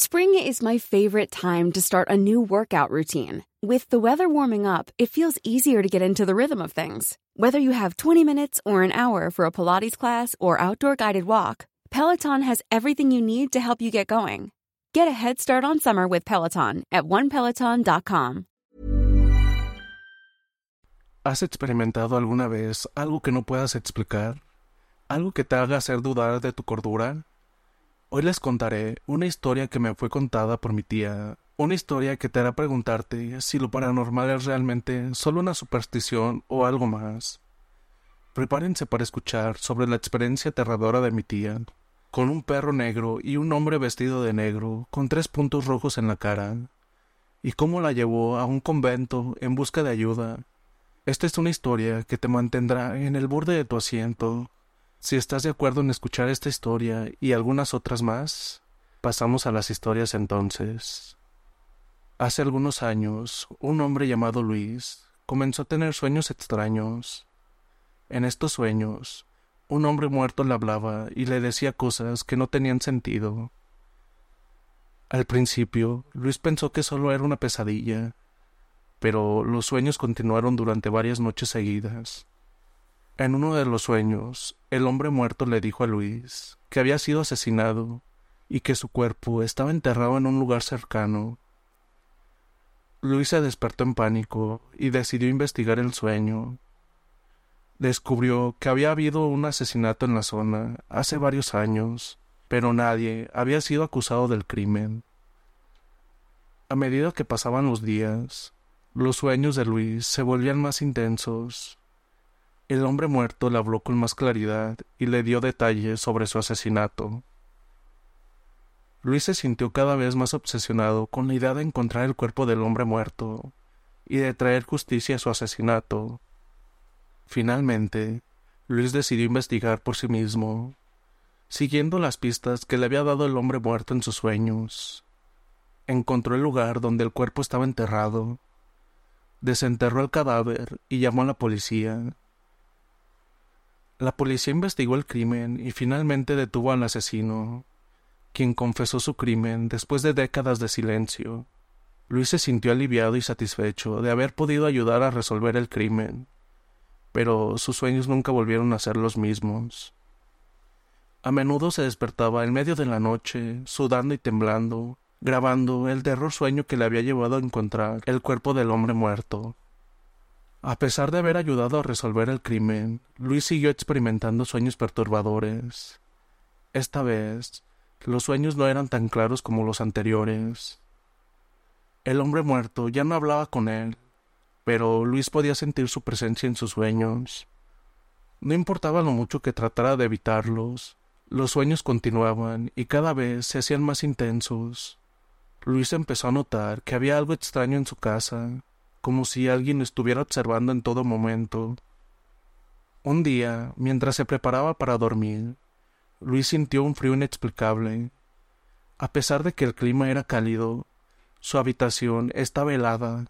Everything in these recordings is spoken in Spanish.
Spring is my favorite time to start a new workout routine. With the weather warming up, it feels easier to get into the rhythm of things. Whether you have 20 minutes or an hour for a Pilates class or outdoor guided walk, Peloton has everything you need to help you get going. Get a head start on summer with Peloton at onepeloton.com. ¿Has experimentado alguna vez algo que no puedas explicar? ¿Algo que te haga hacer dudar de tu cordura? Hoy les contaré una historia que me fue contada por mi tía, una historia que te hará preguntarte si lo paranormal es realmente solo una superstición o algo más. Prepárense para escuchar sobre la experiencia aterradora de mi tía, con un perro negro y un hombre vestido de negro, con tres puntos rojos en la cara, y cómo la llevó a un convento en busca de ayuda. Esta es una historia que te mantendrá en el borde de tu asiento, si estás de acuerdo en escuchar esta historia y algunas otras más, pasamos a las historias entonces. Hace algunos años, un hombre llamado Luis comenzó a tener sueños extraños. En estos sueños, un hombre muerto le hablaba y le decía cosas que no tenían sentido. Al principio, Luis pensó que solo era una pesadilla, pero los sueños continuaron durante varias noches seguidas. En uno de los sueños, el hombre muerto le dijo a Luis que había sido asesinado y que su cuerpo estaba enterrado en un lugar cercano. Luis se despertó en pánico y decidió investigar el sueño. Descubrió que había habido un asesinato en la zona hace varios años, pero nadie había sido acusado del crimen. A medida que pasaban los días, los sueños de Luis se volvían más intensos el hombre muerto le habló con más claridad y le dio detalles sobre su asesinato. Luis se sintió cada vez más obsesionado con la idea de encontrar el cuerpo del hombre muerto y de traer justicia a su asesinato. Finalmente, Luis decidió investigar por sí mismo, siguiendo las pistas que le había dado el hombre muerto en sus sueños. Encontró el lugar donde el cuerpo estaba enterrado, desenterró el cadáver y llamó a la policía. La policía investigó el crimen y finalmente detuvo al asesino, quien confesó su crimen después de décadas de silencio. Luis se sintió aliviado y satisfecho de haber podido ayudar a resolver el crimen, pero sus sueños nunca volvieron a ser los mismos. A menudo se despertaba en medio de la noche, sudando y temblando, grabando el terror sueño que le había llevado a encontrar el cuerpo del hombre muerto. A pesar de haber ayudado a resolver el crimen, Luis siguió experimentando sueños perturbadores. Esta vez, los sueños no eran tan claros como los anteriores. El hombre muerto ya no hablaba con él, pero Luis podía sentir su presencia en sus sueños. No importaba lo mucho que tratara de evitarlos, los sueños continuaban y cada vez se hacían más intensos. Luis empezó a notar que había algo extraño en su casa, como si alguien estuviera observando en todo momento. Un día, mientras se preparaba para dormir, Luis sintió un frío inexplicable. A pesar de que el clima era cálido, su habitación estaba helada.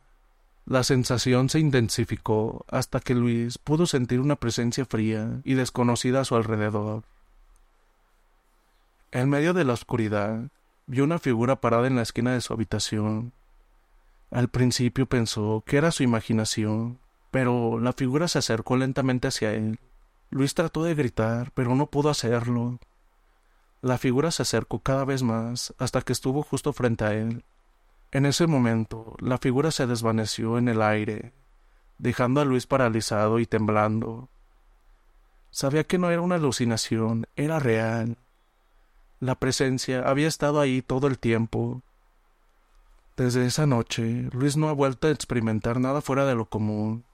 La sensación se intensificó hasta que Luis pudo sentir una presencia fría y desconocida a su alrededor. En medio de la oscuridad, vio una figura parada en la esquina de su habitación. Al principio pensó que era su imaginación, pero la figura se acercó lentamente hacia él. Luis trató de gritar, pero no pudo hacerlo. La figura se acercó cada vez más hasta que estuvo justo frente a él. En ese momento, la figura se desvaneció en el aire, dejando a Luis paralizado y temblando. Sabía que no era una alucinación, era real. La presencia había estado ahí todo el tiempo, desde esa noche, Luis no ha vuelto a experimentar nada fuera de lo común.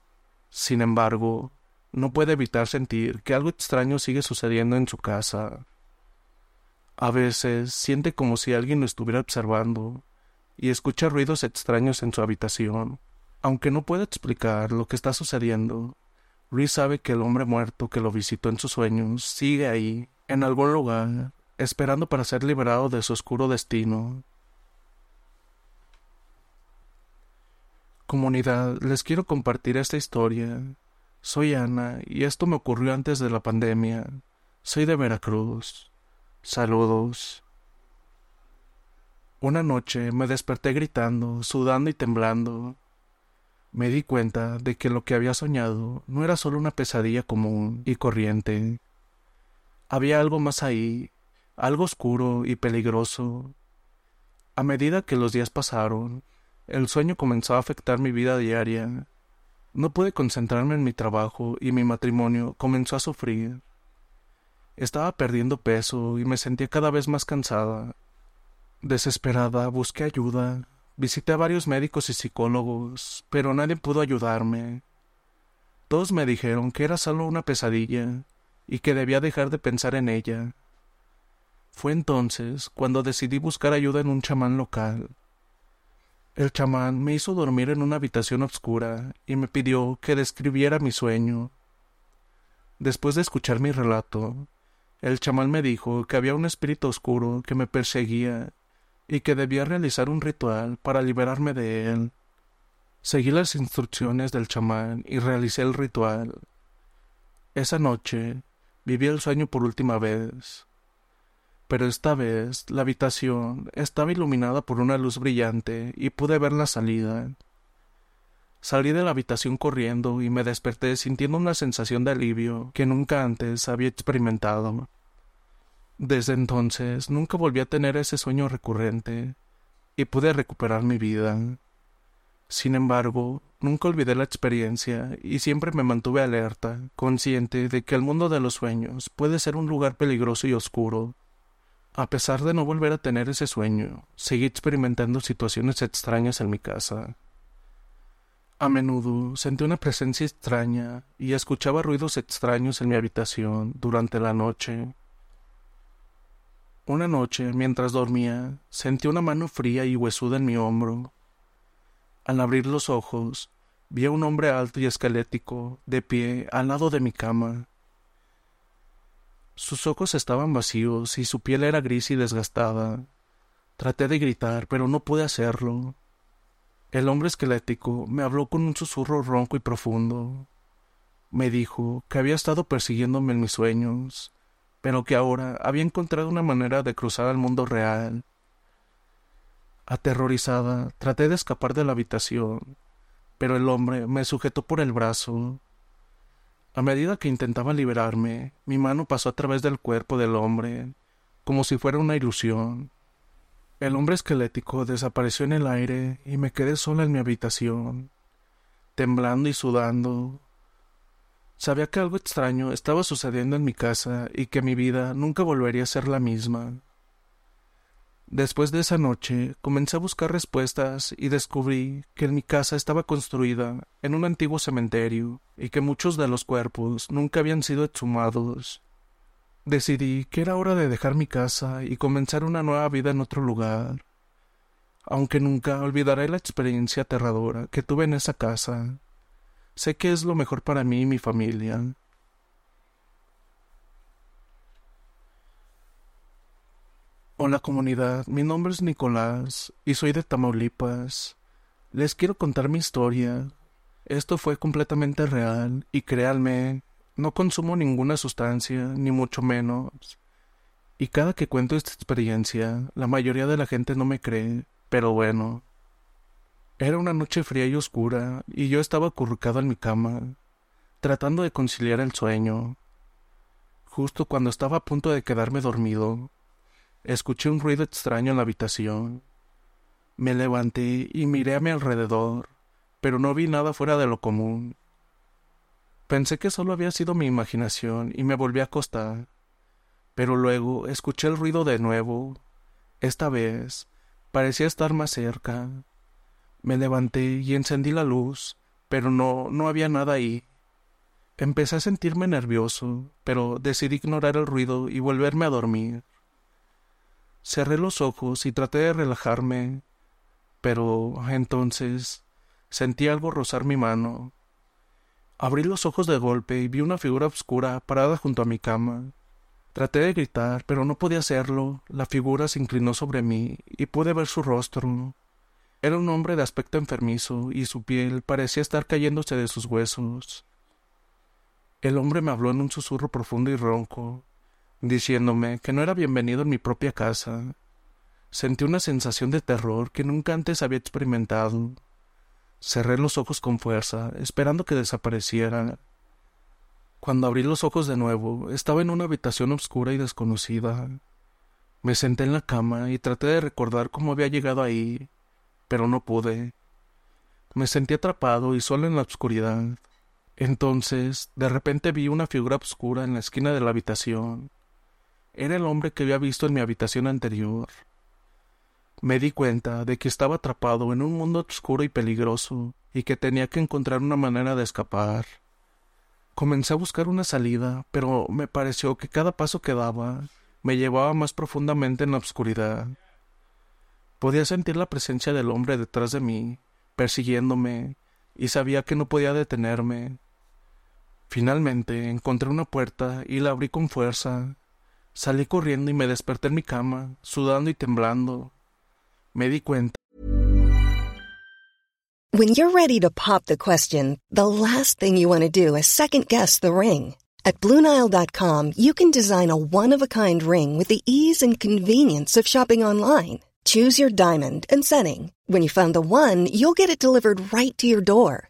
Sin embargo, no puede evitar sentir que algo extraño sigue sucediendo en su casa. A veces siente como si alguien lo estuviera observando y escucha ruidos extraños en su habitación. Aunque no puede explicar lo que está sucediendo, Rhys sabe que el hombre muerto que lo visitó en sus sueños sigue ahí, en algún lugar, esperando para ser liberado de su oscuro destino. Comunidad, les quiero compartir esta historia. Soy Ana y esto me ocurrió antes de la pandemia. Soy de Veracruz. Saludos. Una noche me desperté gritando, sudando y temblando. Me di cuenta de que lo que había soñado no era solo una pesadilla común y corriente. Había algo más ahí, algo oscuro y peligroso. A medida que los días pasaron, el sueño comenzó a afectar mi vida diaria. No pude concentrarme en mi trabajo y mi matrimonio comenzó a sufrir. Estaba perdiendo peso y me sentía cada vez más cansada. Desesperada, busqué ayuda, Visité a varios médicos y psicólogos, pero nadie pudo ayudarme. Todos me dijeron que era solo una pesadilla y que debía dejar de pensar en ella. Fue entonces cuando decidí buscar ayuda en un chamán local. El chamán me hizo dormir en una habitación oscura y me pidió que describiera mi sueño. Después de escuchar mi relato, el chamán me dijo que había un espíritu oscuro que me perseguía y que debía realizar un ritual para liberarme de él. Seguí las instrucciones del chamán y realicé el ritual. Esa noche viví el sueño por última vez. Pero esta vez la habitación estaba iluminada por una luz brillante y pude ver la salida. Salí de la habitación corriendo y me desperté sintiendo una sensación de alivio que nunca antes había experimentado. Desde entonces nunca volví a tener ese sueño recurrente y pude recuperar mi vida. Sin embargo, nunca olvidé la experiencia y siempre me mantuve alerta, consciente de que el mundo de los sueños puede ser un lugar peligroso y oscuro. A pesar de no volver a tener ese sueño, seguí experimentando situaciones extrañas en mi casa. A menudo sentí una presencia extraña y escuchaba ruidos extraños en mi habitación durante la noche. Una noche, mientras dormía, sentí una mano fría y huesuda en mi hombro. Al abrir los ojos, vi a un hombre alto y esquelético, de pie, al lado de mi cama. Sus ojos estaban vacíos y su piel era gris y desgastada. Traté de gritar, pero no pude hacerlo. El hombre esquelético me habló con un susurro ronco y profundo. Me dijo que había estado persiguiéndome en mis sueños pero que ahora había encontrado una manera de cruzar al mundo real. Aterrorizada, traté de escapar de la habitación, pero el hombre me sujetó por el brazo. A medida que intentaba liberarme, mi mano pasó a través del cuerpo del hombre, como si fuera una ilusión. El hombre esquelético desapareció en el aire y me quedé sola en mi habitación, temblando y sudando, Sabía que algo extraño estaba sucediendo en mi casa y que mi vida nunca volvería a ser la misma. Después de esa noche comencé a buscar respuestas y descubrí que mi casa estaba construida en un antiguo cementerio y que muchos de los cuerpos nunca habían sido exhumados. Decidí que era hora de dejar mi casa y comenzar una nueva vida en otro lugar. Aunque nunca olvidaré la experiencia aterradora que tuve en esa casa. Sé que es lo mejor para mí y mi familia. Hola comunidad, mi nombre es Nicolás y soy de Tamaulipas. Les quiero contar mi historia. Esto fue completamente real y créanme, no consumo ninguna sustancia, ni mucho menos. Y cada que cuento esta experiencia, la mayoría de la gente no me cree, pero bueno, era una noche fría y oscura, y yo estaba acurrucado en mi cama, tratando de conciliar el sueño. Justo cuando estaba a punto de quedarme dormido, escuché un ruido extraño en la habitación. Me levanté y miré a mi alrededor, pero no vi nada fuera de lo común. Pensé que solo había sido mi imaginación y me volví a acostar. Pero luego escuché el ruido de nuevo. Esta vez parecía estar más cerca. Me levanté y encendí la luz, pero no, no había nada ahí. Empecé a sentirme nervioso, pero decidí ignorar el ruido y volverme a dormir. Cerré los ojos y traté de relajarme, pero entonces sentí algo rozar mi mano. Abrí los ojos de golpe y vi una figura oscura parada junto a mi cama. Traté de gritar, pero no podía hacerlo. La figura se inclinó sobre mí y pude ver su rostro. Era un hombre de aspecto enfermizo y su piel parecía estar cayéndose de sus huesos. El hombre me habló en un susurro profundo y ronco, diciéndome que no era bienvenido en mi propia casa. Sentí una sensación de terror que nunca antes había experimentado. Cerré los ojos con fuerza, esperando que desapareciera. Cuando abrí los ojos de nuevo, estaba en una habitación oscura y desconocida. Me senté en la cama y traté de recordar cómo había llegado ahí, pero no pude. Me sentí atrapado y solo en la oscuridad. Entonces, de repente vi una figura oscura en la esquina de la habitación. Era el hombre que había visto en mi habitación anterior. Me di cuenta de que estaba atrapado en un mundo oscuro y peligroso, y que tenía que encontrar una manera de escapar. Comencé a buscar una salida, pero me pareció que cada paso que daba me llevaba más profundamente en la oscuridad. Podía sentir la presencia del hombre detrás de mí, persiguiéndome, y sabía que no podía detenerme. Finalmente encontré una puerta y la abrí con fuerza. Salí corriendo y me desperté en mi cama, sudando y temblando. Me di cuenta. When you're ready to pop the question, the last thing you want to do is second guess the ring. At Bluenile.com, you can design a one of a kind ring with the ease and convenience of shopping online. Choose your diamond and setting. When you find the one, you'll get it delivered right to your door.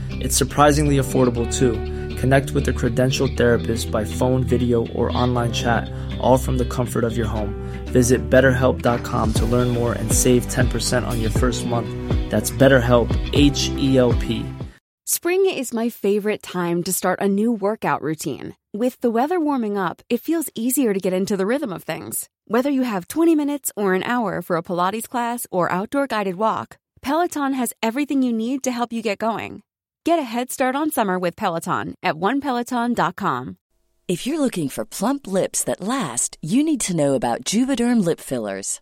It's surprisingly affordable too. Connect with a credentialed therapist by phone, video, or online chat, all from the comfort of your home. Visit betterhelp.com to learn more and save 10% on your first month. That's BetterHelp, H E L P. Spring is my favorite time to start a new workout routine. With the weather warming up, it feels easier to get into the rhythm of things. Whether you have 20 minutes or an hour for a Pilates class or outdoor guided walk, Peloton has everything you need to help you get going. Get a head start on summer with Peloton at onepeloton.com. If you're looking for plump lips that last, you need to know about Juvederm lip fillers.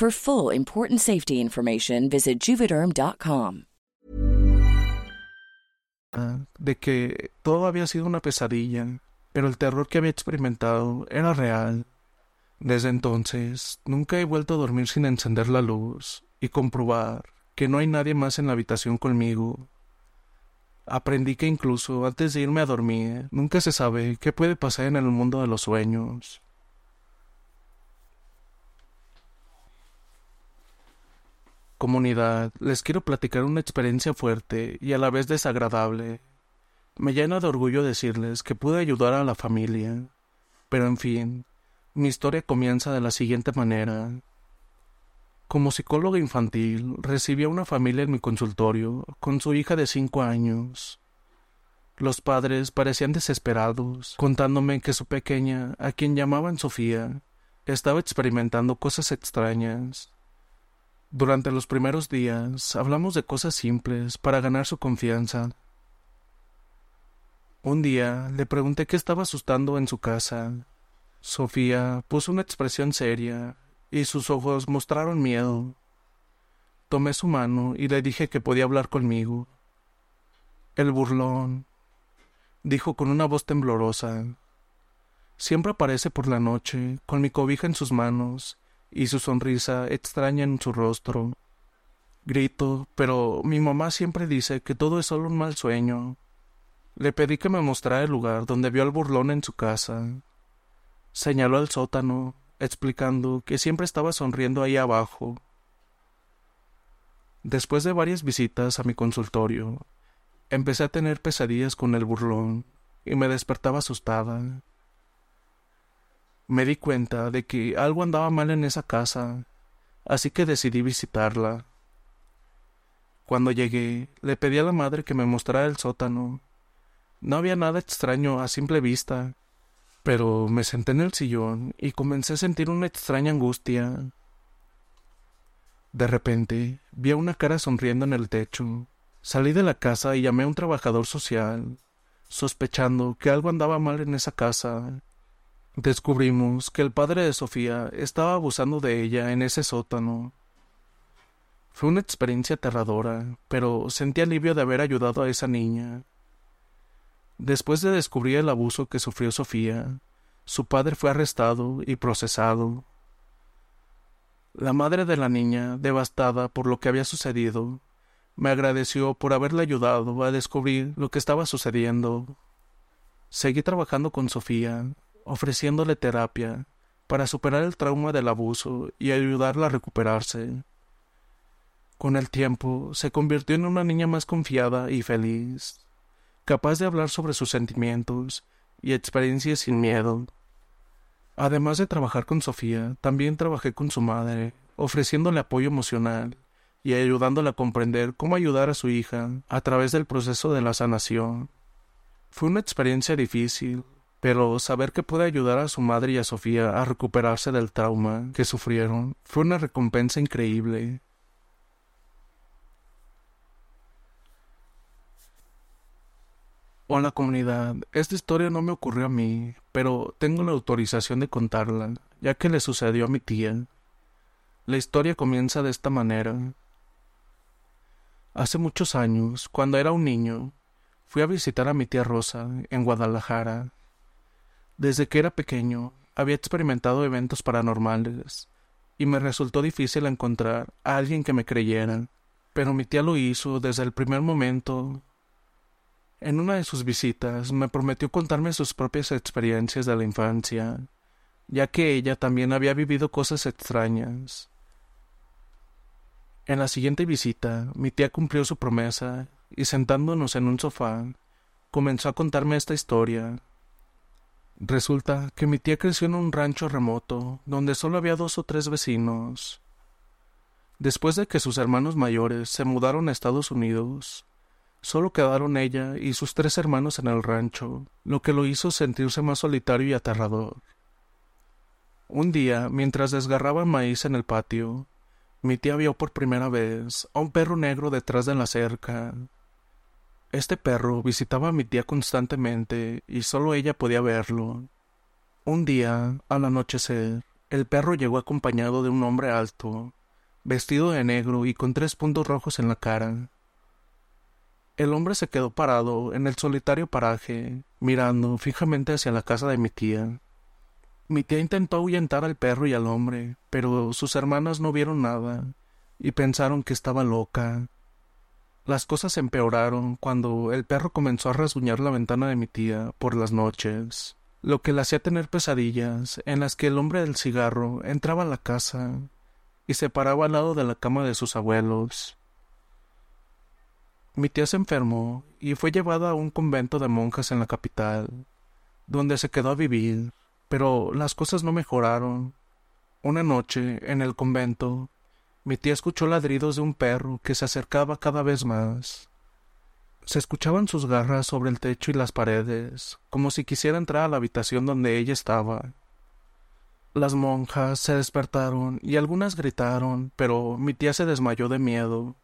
For full important safety information, visit juvederm.com. De que todo había sido una pesadilla, pero el terror que había experimentado era real. Desde entonces, nunca he vuelto a dormir sin encender la luz y comprobar que no hay nadie más en la habitación conmigo. Aprendí que incluso antes de irme a dormir, nunca se sabe qué puede pasar en el mundo de los sueños. Comunidad, les quiero platicar una experiencia fuerte y a la vez desagradable. Me llena de orgullo decirles que pude ayudar a la familia. Pero en fin, mi historia comienza de la siguiente manera. Como psicóloga infantil, recibí a una familia en mi consultorio con su hija de cinco años. Los padres parecían desesperados, contándome que su pequeña, a quien llamaban Sofía, estaba experimentando cosas extrañas. Durante los primeros días hablamos de cosas simples para ganar su confianza. Un día le pregunté qué estaba asustando en su casa. Sofía puso una expresión seria y sus ojos mostraron miedo. Tomé su mano y le dije que podía hablar conmigo. El burlón, dijo con una voz temblorosa. Siempre aparece por la noche, con mi cobija en sus manos y su sonrisa extraña en su rostro. Grito, pero mi mamá siempre dice que todo es solo un mal sueño. Le pedí que me mostrara el lugar donde vio al burlón en su casa. Señaló al sótano, explicando que siempre estaba sonriendo ahí abajo. Después de varias visitas a mi consultorio, empecé a tener pesadillas con el burlón y me despertaba asustada. Me di cuenta de que algo andaba mal en esa casa, así que decidí visitarla. Cuando llegué, le pedí a la madre que me mostrara el sótano. No había nada extraño a simple vista, pero me senté en el sillón y comencé a sentir una extraña angustia. De repente vi a una cara sonriendo en el techo. Salí de la casa y llamé a un trabajador social, sospechando que algo andaba mal en esa casa Descubrimos que el padre de Sofía estaba abusando de ella en ese sótano. Fue una experiencia aterradora, pero sentí alivio de haber ayudado a esa niña. Después de descubrir el abuso que sufrió Sofía, su padre fue arrestado y procesado. La madre de la niña, devastada por lo que había sucedido, me agradeció por haberle ayudado a descubrir lo que estaba sucediendo. Seguí trabajando con Sofía, ofreciéndole terapia para superar el trauma del abuso y ayudarla a recuperarse. Con el tiempo se convirtió en una niña más confiada y feliz, capaz de hablar sobre sus sentimientos y experiencias sin miedo. Además de trabajar con Sofía, también trabajé con su madre, ofreciéndole apoyo emocional y ayudándola a comprender cómo ayudar a su hija a través del proceso de la sanación. Fue una experiencia difícil, pero saber que puede ayudar a su madre y a Sofía a recuperarse del trauma que sufrieron fue una recompensa increíble. Hola comunidad, esta historia no me ocurrió a mí, pero tengo la autorización de contarla, ya que le sucedió a mi tía. La historia comienza de esta manera. Hace muchos años, cuando era un niño, fui a visitar a mi tía Rosa en Guadalajara desde que era pequeño, había experimentado eventos paranormales, y me resultó difícil encontrar a alguien que me creyera, pero mi tía lo hizo desde el primer momento. En una de sus visitas me prometió contarme sus propias experiencias de la infancia, ya que ella también había vivido cosas extrañas. En la siguiente visita, mi tía cumplió su promesa y sentándonos en un sofá, comenzó a contarme esta historia, Resulta que mi tía creció en un rancho remoto, donde solo había dos o tres vecinos. Después de que sus hermanos mayores se mudaron a Estados Unidos, solo quedaron ella y sus tres hermanos en el rancho, lo que lo hizo sentirse más solitario y aterrador. Un día, mientras desgarraba maíz en el patio, mi tía vio por primera vez a un perro negro detrás de la cerca, este perro visitaba a mi tía constantemente y solo ella podía verlo. Un día, al anochecer, el perro llegó acompañado de un hombre alto, vestido de negro y con tres puntos rojos en la cara. El hombre se quedó parado en el solitario paraje, mirando fijamente hacia la casa de mi tía. Mi tía intentó ahuyentar al perro y al hombre, pero sus hermanas no vieron nada y pensaron que estaba loca. Las cosas empeoraron cuando el perro comenzó a rasguñar la ventana de mi tía por las noches, lo que le hacía tener pesadillas en las que el hombre del cigarro entraba a la casa y se paraba al lado de la cama de sus abuelos. Mi tía se enfermó y fue llevada a un convento de monjas en la capital, donde se quedó a vivir, pero las cosas no mejoraron. Una noche, en el convento, mi tía escuchó ladridos de un perro que se acercaba cada vez más. Se escuchaban sus garras sobre el techo y las paredes, como si quisiera entrar a la habitación donde ella estaba. Las monjas se despertaron y algunas gritaron, pero mi tía se desmayó de miedo.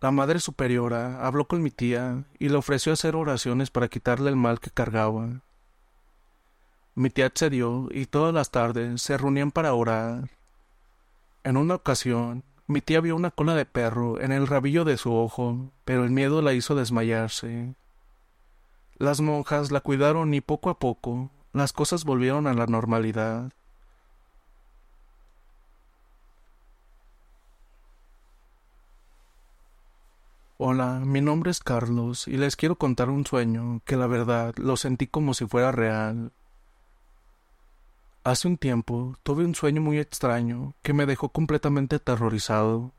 La Madre Superiora habló con mi tía y le ofreció hacer oraciones para quitarle el mal que cargaba. Mi tía accedió y todas las tardes se reunían para orar. En una ocasión, mi tía vio una cola de perro en el rabillo de su ojo, pero el miedo la hizo desmayarse. Las monjas la cuidaron y poco a poco las cosas volvieron a la normalidad. Hola, mi nombre es Carlos y les quiero contar un sueño que la verdad lo sentí como si fuera real. Hace un tiempo tuve un sueño muy extraño que me dejó completamente aterrorizado.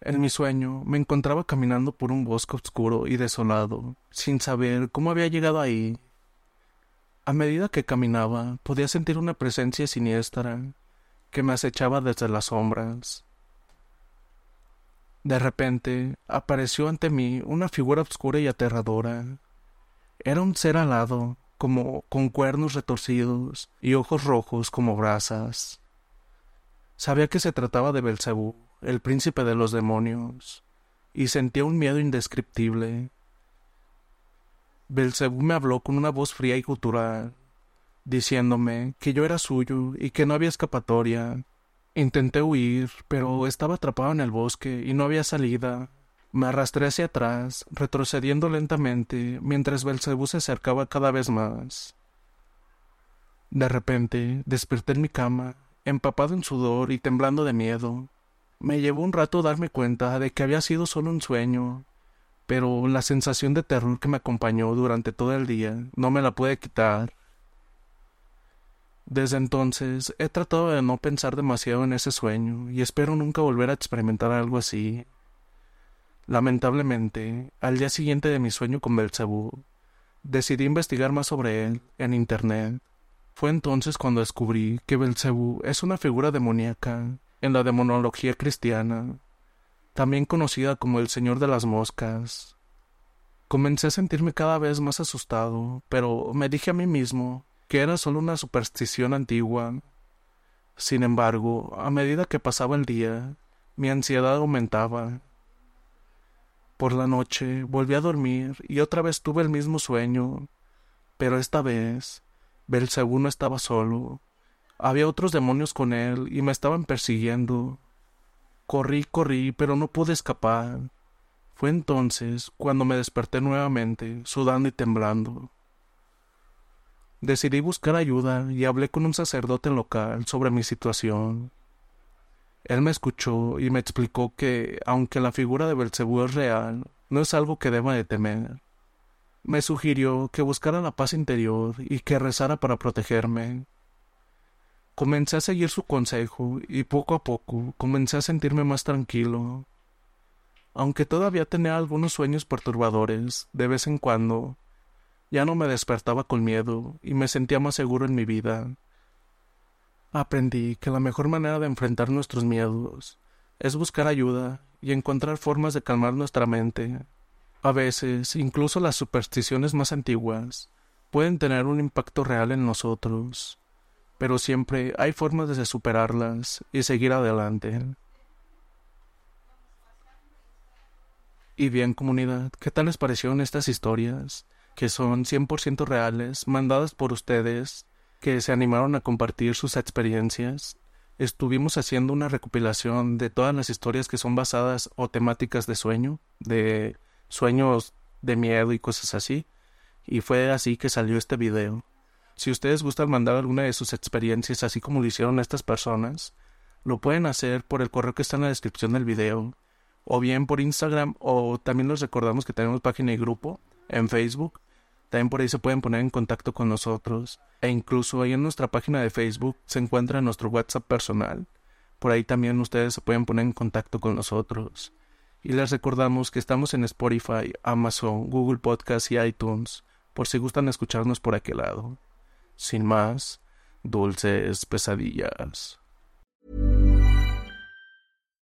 En mi sueño me encontraba caminando por un bosque oscuro y desolado, sin saber cómo había llegado ahí a medida que caminaba, podía sentir una presencia siniestra que me acechaba desde las sombras. De repente apareció ante mí una figura oscura y aterradora. Era un ser alado, como con cuernos retorcidos y ojos rojos como brasas. Sabía que se trataba de Belcebú, el príncipe de los demonios, y sentía un miedo indescriptible. Belcebú me habló con una voz fría y gutural, diciéndome que yo era suyo y que no había escapatoria. Intenté huir, pero estaba atrapado en el bosque y no había salida. Me arrastré hacia atrás, retrocediendo lentamente, mientras Belcebú se acercaba cada vez más. De repente, desperté en mi cama, empapado en sudor y temblando de miedo. Me llevó un rato darme cuenta de que había sido solo un sueño, pero la sensación de terror que me acompañó durante todo el día no me la pude quitar. Desde entonces he tratado de no pensar demasiado en ese sueño y espero nunca volver a experimentar algo así. Lamentablemente, al día siguiente de mi sueño con Belzebú, decidí investigar más sobre él en internet. Fue entonces cuando descubrí que Belzebú es una figura demoníaca en la demonología cristiana también conocida como el Señor de las Moscas. Comencé a sentirme cada vez más asustado, pero me dije a mí mismo que era solo una superstición antigua. Sin embargo, a medida que pasaba el día, mi ansiedad aumentaba. Por la noche volví a dormir y otra vez tuve el mismo sueño, pero esta vez Belcebú no estaba solo. Había otros demonios con él y me estaban persiguiendo. Corrí, corrí, pero no pude escapar. Fue entonces cuando me desperté nuevamente, sudando y temblando. Decidí buscar ayuda y hablé con un sacerdote local sobre mi situación. Él me escuchó y me explicó que, aunque la figura de Belcebú es real, no es algo que deba de temer. Me sugirió que buscara la paz interior y que rezara para protegerme, Comencé a seguir su consejo y poco a poco comencé a sentirme más tranquilo. Aunque todavía tenía algunos sueños perturbadores, de vez en cuando, ya no me despertaba con miedo y me sentía más seguro en mi vida. Aprendí que la mejor manera de enfrentar nuestros miedos es buscar ayuda y encontrar formas de calmar nuestra mente. A veces, incluso las supersticiones más antiguas pueden tener un impacto real en nosotros pero siempre hay formas de superarlas y seguir adelante. Y bien comunidad, ¿qué tal les parecieron estas historias? Que son 100% reales, mandadas por ustedes, que se animaron a compartir sus experiencias. Estuvimos haciendo una recopilación de todas las historias que son basadas o temáticas de sueño, de sueños de miedo y cosas así. Y fue así que salió este video. Si ustedes gustan mandar alguna de sus experiencias así como lo hicieron estas personas, lo pueden hacer por el correo que está en la descripción del video, o bien por Instagram, o también les recordamos que tenemos página y grupo en Facebook. También por ahí se pueden poner en contacto con nosotros. E incluso ahí en nuestra página de Facebook se encuentra nuestro WhatsApp personal. Por ahí también ustedes se pueden poner en contacto con nosotros. Y les recordamos que estamos en Spotify, Amazon, Google Podcast y iTunes, por si gustan escucharnos por aquel lado. Sin más, dulces pesadillas.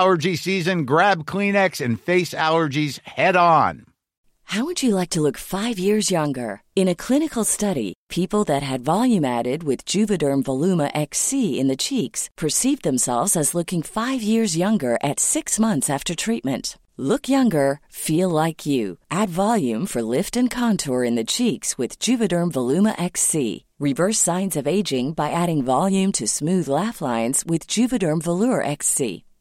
allergy season, grab Kleenex and face allergies head on. How would you like to look five years younger? In a clinical study, people that had volume added with Juvederm Voluma XC in the cheeks perceived themselves as looking five years younger at six months after treatment. Look younger, feel like you. Add volume for lift and contour in the cheeks with Juvederm Voluma XC. Reverse signs of aging by adding volume to smooth laugh lines with Juvederm Volure XC.